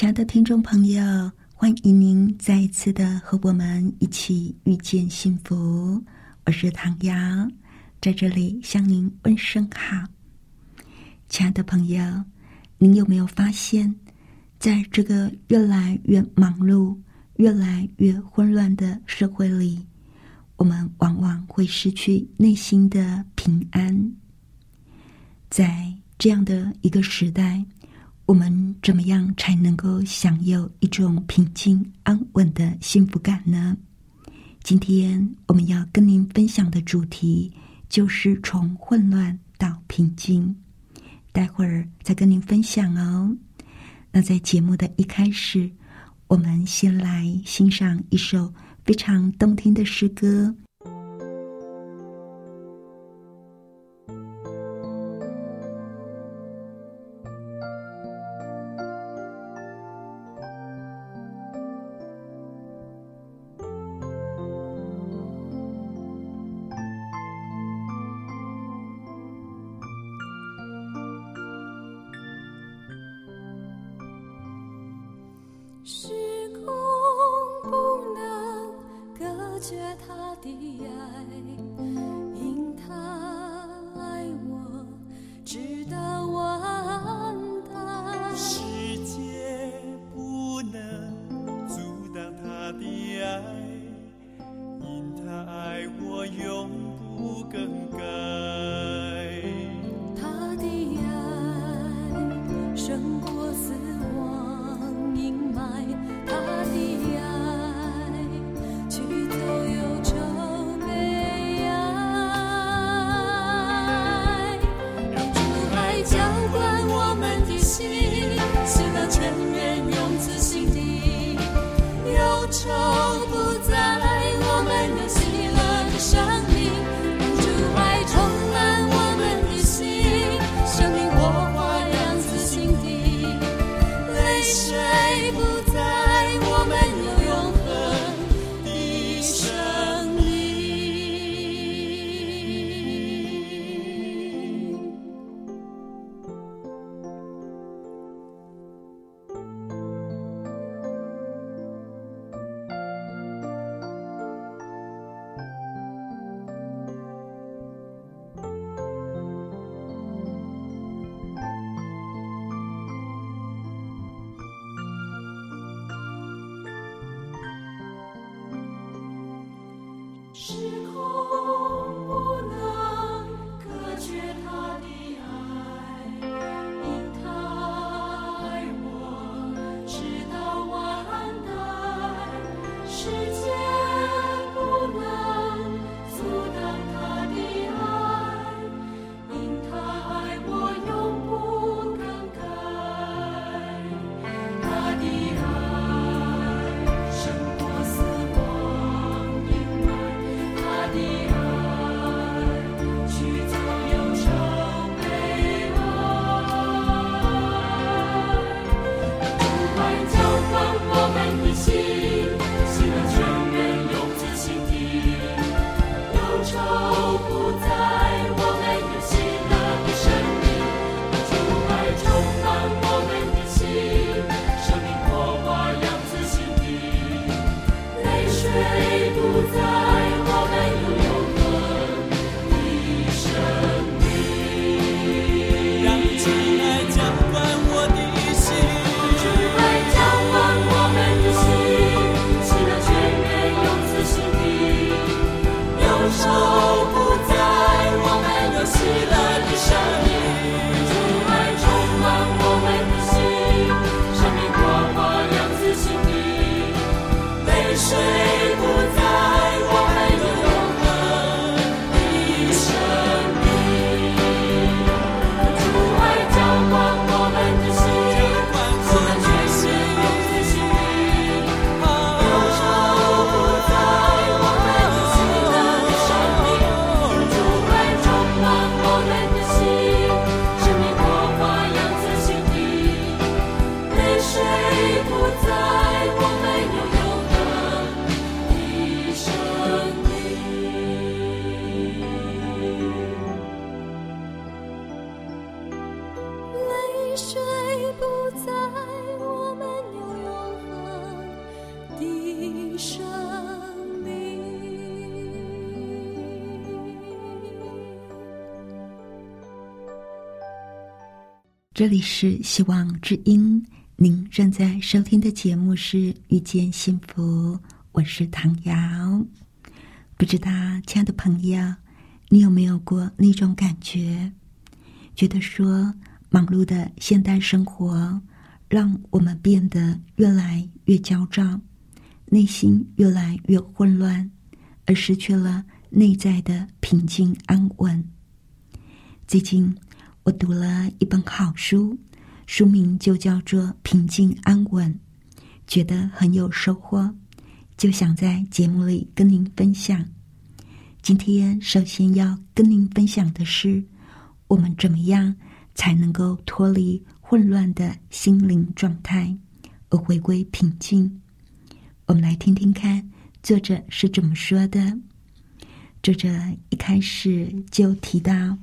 亲爱的听众朋友，欢迎您再一次的和我们一起遇见幸福。我是唐瑶，在这里向您问声好。亲爱的朋友。您有没有发现，在这个越来越忙碌、越来越混乱的社会里，我们往往会失去内心的平安。在这样的一个时代，我们怎么样才能够享有一种平静安稳的幸福感呢？今天我们要跟您分享的主题就是从混乱到平静。待会儿再跟您分享哦。那在节目的一开始，我们先来欣赏一首非常动听的诗歌。时空不能隔绝他的爱，因他。这里是希望之音，您正在收听的节目是《遇见幸福》，我是唐瑶。不知道，亲爱的朋友，你有没有过那种感觉？觉得说，忙碌的现代生活让我们变得越来越焦躁，内心越来越混乱，而失去了内在的平静安稳。最近，我读了一本好书，书名就叫做《平静安稳》，觉得很有收获，就想在节目里跟您分享。今天首先要跟您分享的是，我们怎么样才能够脱离混乱的心灵状态，而回归平静？我们来听听看作者是怎么说的。作者一开始就提到，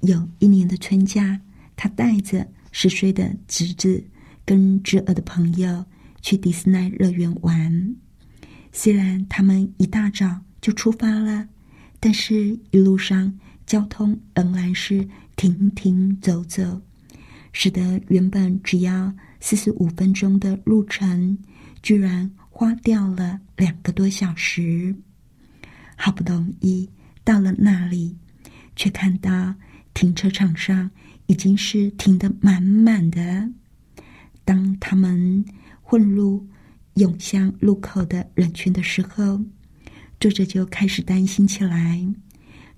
有一年的春假，他带着十岁的侄子跟侄儿的朋友去迪士尼乐园玩。虽然他们一大早就出发了。但是，一路上交通仍然是停停走走，使得原本只要四十五分钟的路程，居然花掉了两个多小时。好不容易到了那里，却看到停车场上已经是停得满满的。当他们混入涌向路口的人群的时候，作者就开始担心起来，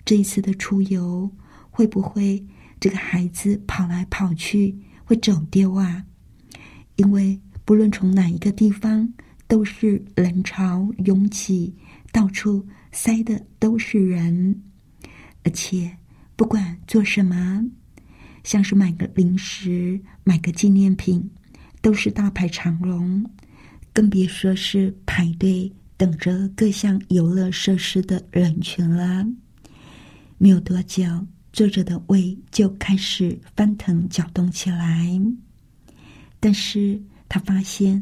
这一次的出游会不会这个孩子跑来跑去会走丢啊？因为不论从哪一个地方，都是人潮拥挤，到处塞的都是人，而且不管做什么，像是买个零食、买个纪念品，都是大排长龙，更别说是排队。等着各项游乐设施的人群了。没有多久，作者的胃就开始翻腾搅动起来。但是他发现，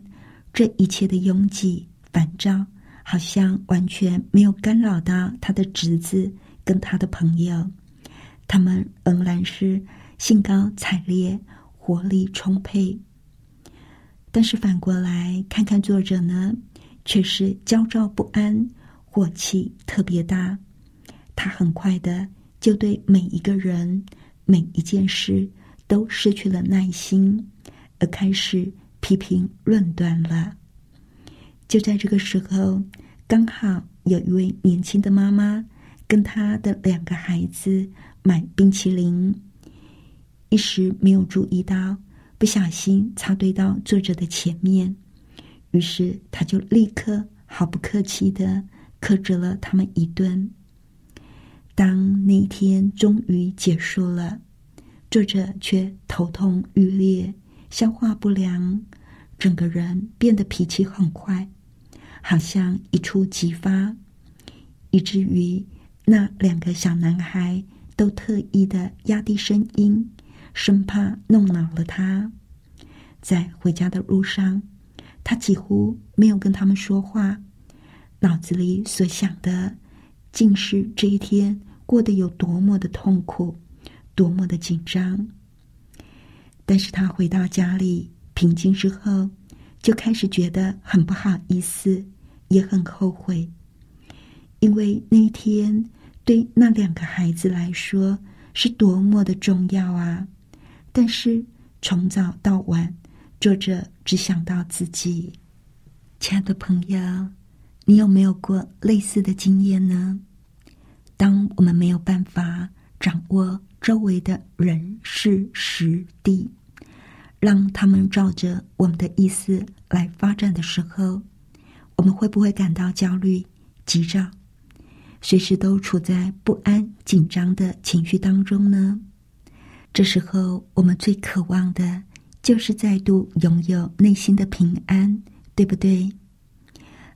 这一切的拥挤、烦躁，好像完全没有干扰到他的侄子跟他的朋友。他们仍然是兴高采烈、活力充沛。但是反过来看看作者呢？却是焦躁不安，火气特别大。他很快的就对每一个人、每一件事都失去了耐心，而开始批评论断了。就在这个时候，刚好有一位年轻的妈妈跟她的两个孩子买冰淇淋，一时没有注意到，不小心插队到作者的前面。于是，他就立刻毫不客气的克制了他们一顿。当那一天终于结束了，作者却头痛欲裂，消化不良，整个人变得脾气很坏，好像一触即发，以至于那两个小男孩都特意的压低声音，生怕弄恼了他。在回家的路上。他几乎没有跟他们说话，脑子里所想的，竟是这一天过得有多么的痛苦，多么的紧张。但是他回到家里平静之后，就开始觉得很不好意思，也很后悔，因为那一天对那两个孩子来说是多么的重要啊！但是从早到晚。作者只想到自己，亲爱的朋友，你有没有过类似的经验呢？当我们没有办法掌握周围的人事时地，让他们照着我们的意思来发展的时候，我们会不会感到焦虑、急躁，随时都处在不安、紧张的情绪当中呢？这时候，我们最渴望的。就是再度拥有内心的平安，对不对？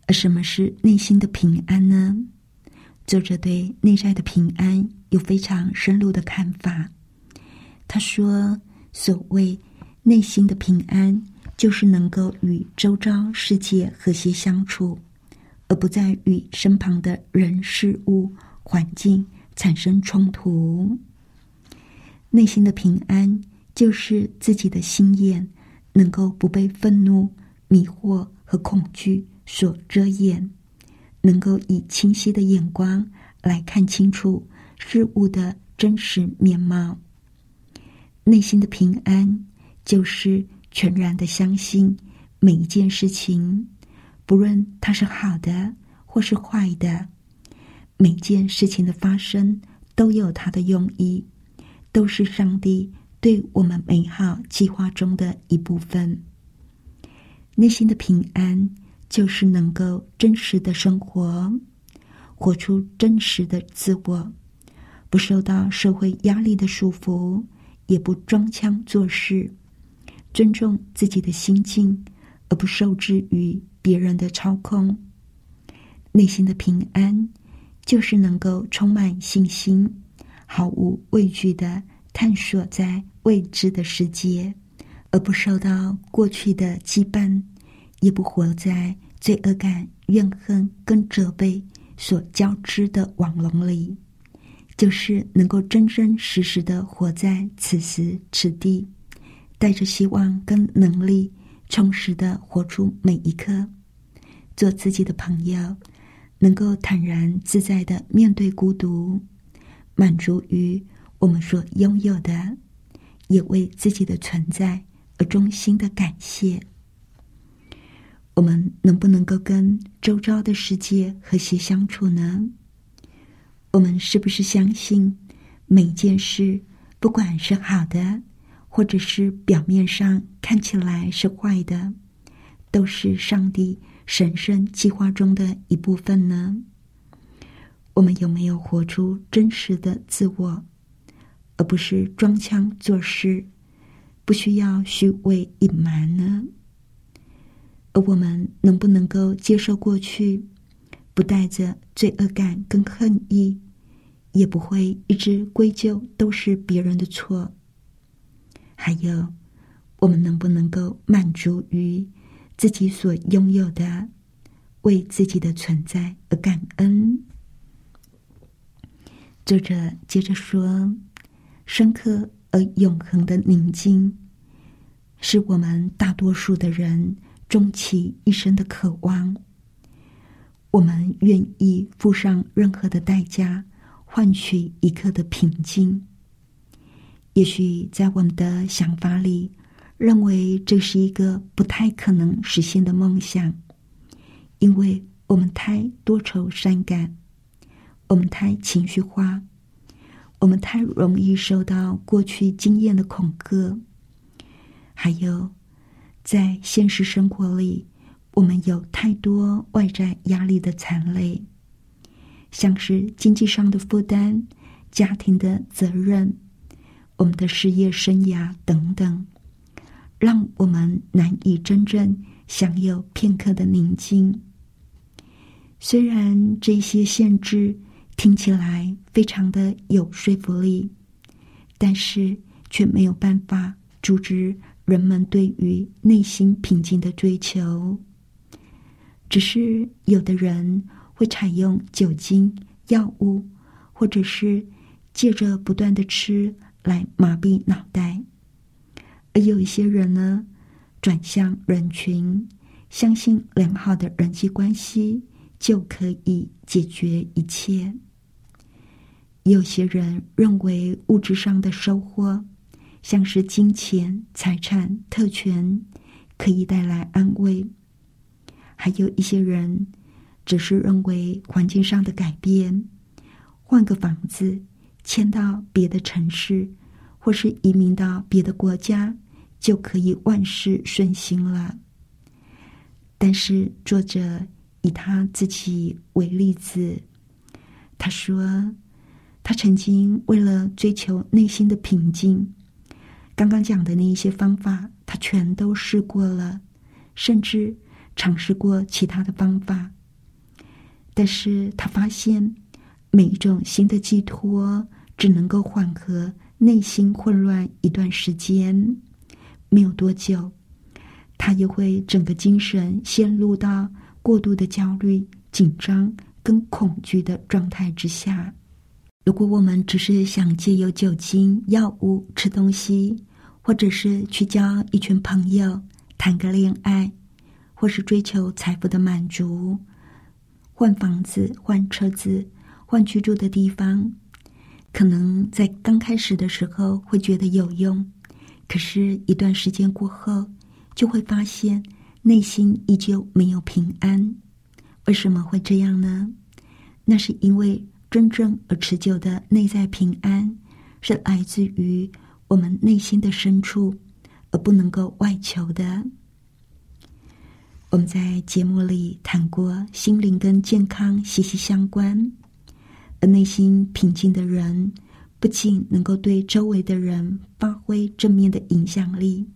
而什么是内心的平安呢？作者对内在的平安有非常深入的看法。他说：“所谓内心的平安，就是能够与周遭世界和谐相处，而不再与身旁的人事物、环境产生冲突。内心的平安，就是自己的心眼能够不被愤怒、迷惑和恐惧所遮掩，能够以清晰的眼光来看清楚事物的真实面貌。内心的平安。就是全然的相信每一件事情，不论它是好的或是坏的，每件事情的发生都有它的用意，都是上帝对我们美好计划中的一部分。内心的平安，就是能够真实的生活，活出真实的自我，不受到社会压力的束缚，也不装腔作势。尊重自己的心境，而不受制于别人的操控。内心的平安，就是能够充满信心，毫无畏惧的探索在未知的世界，而不受到过去的羁绊，也不活在罪恶感、怨恨跟责备所交织的网笼里。就是能够真真实实的活在此时此地。带着希望跟能力，充实的活出每一刻，做自己的朋友，能够坦然自在的面对孤独，满足于我们所拥有的，也为自己的存在而衷心的感谢。我们能不能够跟周遭的世界和谐相处呢？我们是不是相信每件事，不管是好的？或者是表面上看起来是坏的，都是上帝神圣计划中的一部分呢？我们有没有活出真实的自我，而不是装腔作势，不需要虚伪隐瞒呢？而我们能不能够接受过去，不带着罪恶感跟恨意，也不会一直归咎都是别人的错？还有，我们能不能够满足于自己所拥有的，为自己的存在而感恩？作者接着说：“深刻而永恒的宁静，是我们大多数的人终其一生的渴望。我们愿意付上任何的代价，换取一刻的平静。”也许在我们的想法里，认为这是一个不太可能实现的梦想，因为我们太多愁善感，我们太情绪化，我们太容易受到过去经验的恐吓，还有在现实生活里，我们有太多外在压力的残累，像是经济上的负担、家庭的责任。我们的事业生涯等等，让我们难以真正享有片刻的宁静。虽然这些限制听起来非常的有说服力，但是却没有办法阻止人们对于内心平静的追求。只是有的人会采用酒精、药物，或者是借着不断的吃。来麻痹脑袋，而有一些人呢，转向人群，相信良好的人际关系就可以解决一切。有些人认为物质上的收获，像是金钱、财产、特权，可以带来安慰；还有一些人只是认为环境上的改变，换个房子。迁到别的城市，或是移民到别的国家，就可以万事顺心了。但是作者以他自己为例子，他说，他曾经为了追求内心的平静，刚刚讲的那一些方法，他全都试过了，甚至尝试过其他的方法，但是他发现。每一种新的寄托，只能够缓和内心混乱一段时间，没有多久，他又会整个精神陷入到过度的焦虑、紧张跟恐惧的状态之下。如果我们只是想借由酒精、药物、吃东西，或者是去交一群朋友、谈个恋爱，或是追求财富的满足，换房子、换车子、换居住的地方，可能在刚开始的时候会觉得有用，可是，一段时间过后，就会发现内心依旧没有平安。为什么会这样呢？那是因为。真正而持久的内在平安，是来自于我们内心的深处，而不能够外求的。我们在节目里谈过，心灵跟健康息息相关，而内心平静的人，不仅能够对周围的人发挥正面的影响力，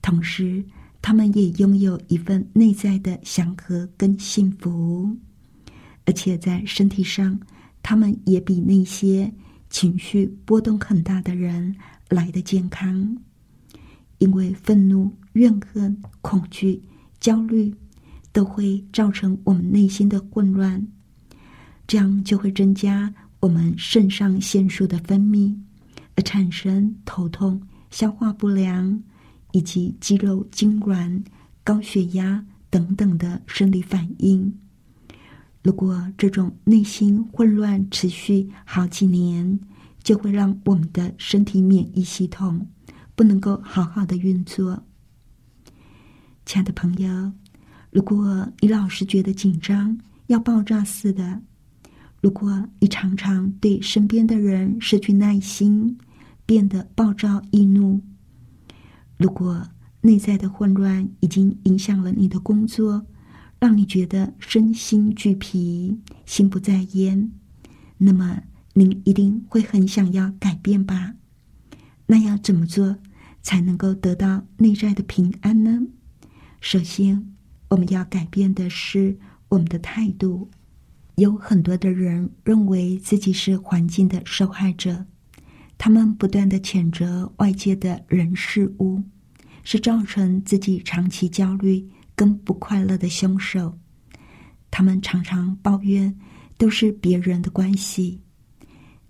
同时他们也拥有一份内在的祥和跟幸福，而且在身体上。他们也比那些情绪波动很大的人来的健康，因为愤怒、怨恨、恐惧、焦虑都会造成我们内心的混乱，这样就会增加我们肾上腺素的分泌，而产生头痛、消化不良以及肌肉痉挛、高血压等等的生理反应。如果这种内心混乱持续好几年，就会让我们的身体免疫系统不能够好好的运作。亲爱的朋友，如果你老是觉得紧张要爆炸似的，如果你常常对身边的人失去耐心，变得暴躁易怒，如果内在的混乱已经影响了你的工作，让你觉得身心俱疲、心不在焉，那么您一定会很想要改变吧？那要怎么做才能够得到内在的平安呢？首先，我们要改变的是我们的态度。有很多的人认为自己是环境的受害者，他们不断的谴责外界的人事物，是造成自己长期焦虑。跟不快乐的凶手，他们常常抱怨都是别人的关系。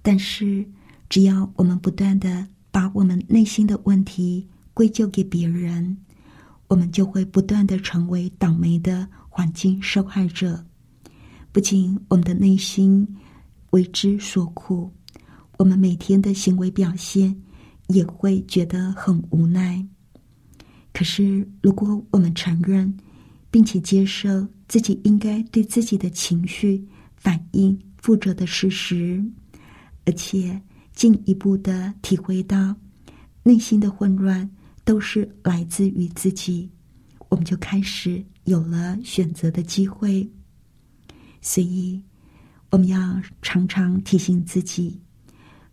但是，只要我们不断的把我们内心的问题归咎给别人，我们就会不断的成为倒霉的环境受害者。不仅我们的内心为之所苦，我们每天的行为表现也会觉得很无奈。可是，如果我们承认，并且接受自己应该对自己的情绪反应负责的事实，而且进一步的体会到内心的混乱都是来自于自己，我们就开始有了选择的机会。所以，我们要常常提醒自己，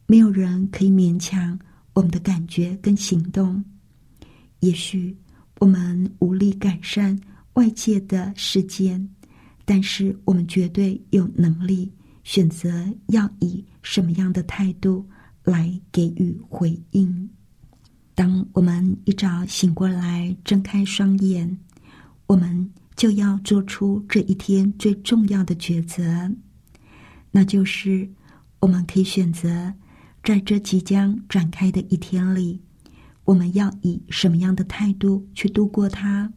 没有人可以勉强我们的感觉跟行动。也许我们无力改善外界的事件，但是我们绝对有能力选择要以什么样的态度来给予回应。当我们一早醒过来，睁开双眼，我们就要做出这一天最重要的抉择，那就是我们可以选择在这即将展开的一天里。我们要以什么样的态度去度过它？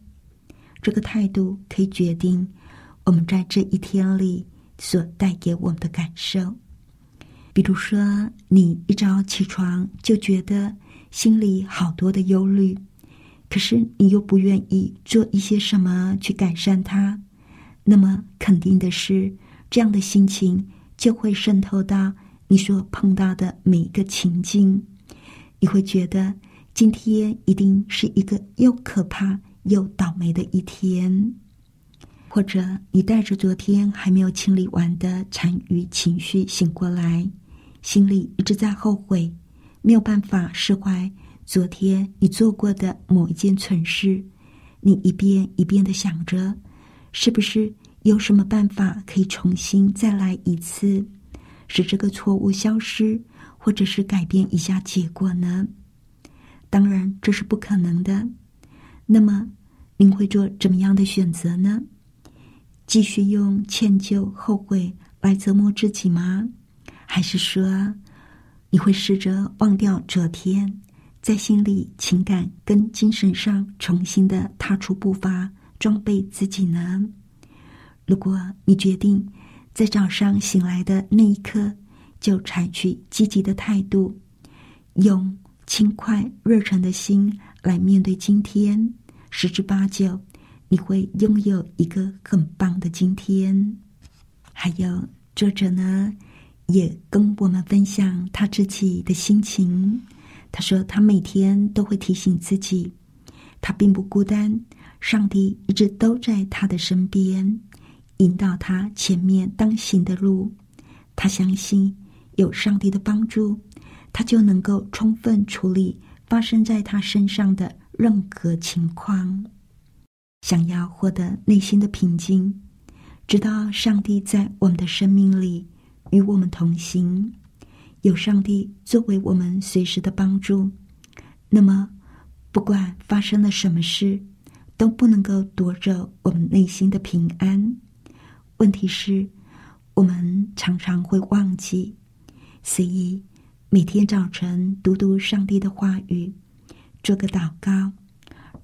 这个态度可以决定我们在这一天里所带给我们的感受。比如说，你一早起床就觉得心里好多的忧虑，可是你又不愿意做一些什么去改善它，那么肯定的是，这样的心情就会渗透到你所碰到的每一个情境，你会觉得。今天一定是一个又可怕又倒霉的一天，或者你带着昨天还没有清理完的残余情绪醒过来，心里一直在后悔，没有办法释怀昨天你做过的某一件蠢事，你一遍一遍的想着，是不是有什么办法可以重新再来一次，使这个错误消失，或者是改变一下结果呢？当然这是不可能的。那么，您会做怎么样的选择呢？继续用歉疚、后悔来折磨自己吗？还是说，你会试着忘掉昨天，在心理、情感跟精神上重新的踏出步伐，装备自己呢？如果你决定在早上醒来的那一刻就采取积极的态度，用轻快热忱的心来面对今天，十之八九。你会拥有一个很棒的今天。还有作者呢，也跟我们分享他自己的心情。他说，他每天都会提醒自己，他并不孤单，上帝一直都在他的身边，引导他前面当行的路。他相信有上帝的帮助，他就能够充分处理发生在他身上的任何情况。想要获得内心的平静，知道上帝在我们的生命里与我们同行，有上帝作为我们随时的帮助，那么不管发生了什么事，都不能够夺走我们内心的平安。问题是，我们常常会忘记，所以每天早晨读读上帝的话语，做个祷告。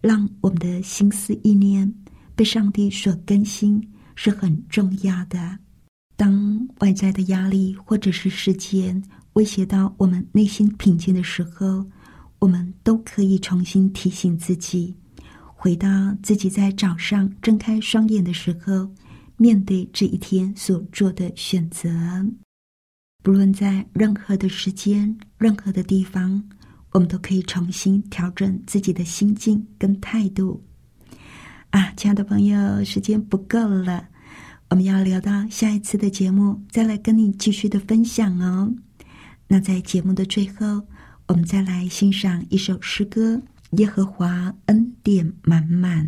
让我们的心思意念被上帝所更新是很重要的。当外在的压力或者是时间威胁到我们内心平静的时候，我们都可以重新提醒自己，回到自己在早上睁开双眼的时候，面对这一天所做的选择。不论在任何的时间、任何的地方。我们都可以重新调整自己的心境跟态度啊，亲爱的朋友，时间不够了，我们要留到下一次的节目再来跟你继续的分享哦。那在节目的最后，我们再来欣赏一首诗歌《耶和华恩典满满》。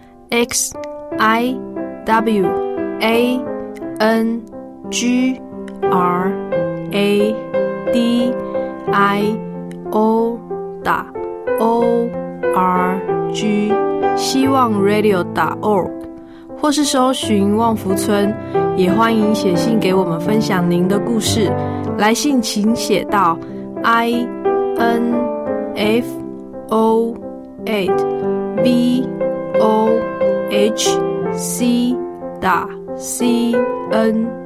x i w a n g r a d i o 打 o r g 希望 radio 打 org，或是搜寻旺福村，也欢迎写信给我们分享您的故事。来信请写到 i n f o eight v o h c 打 c n。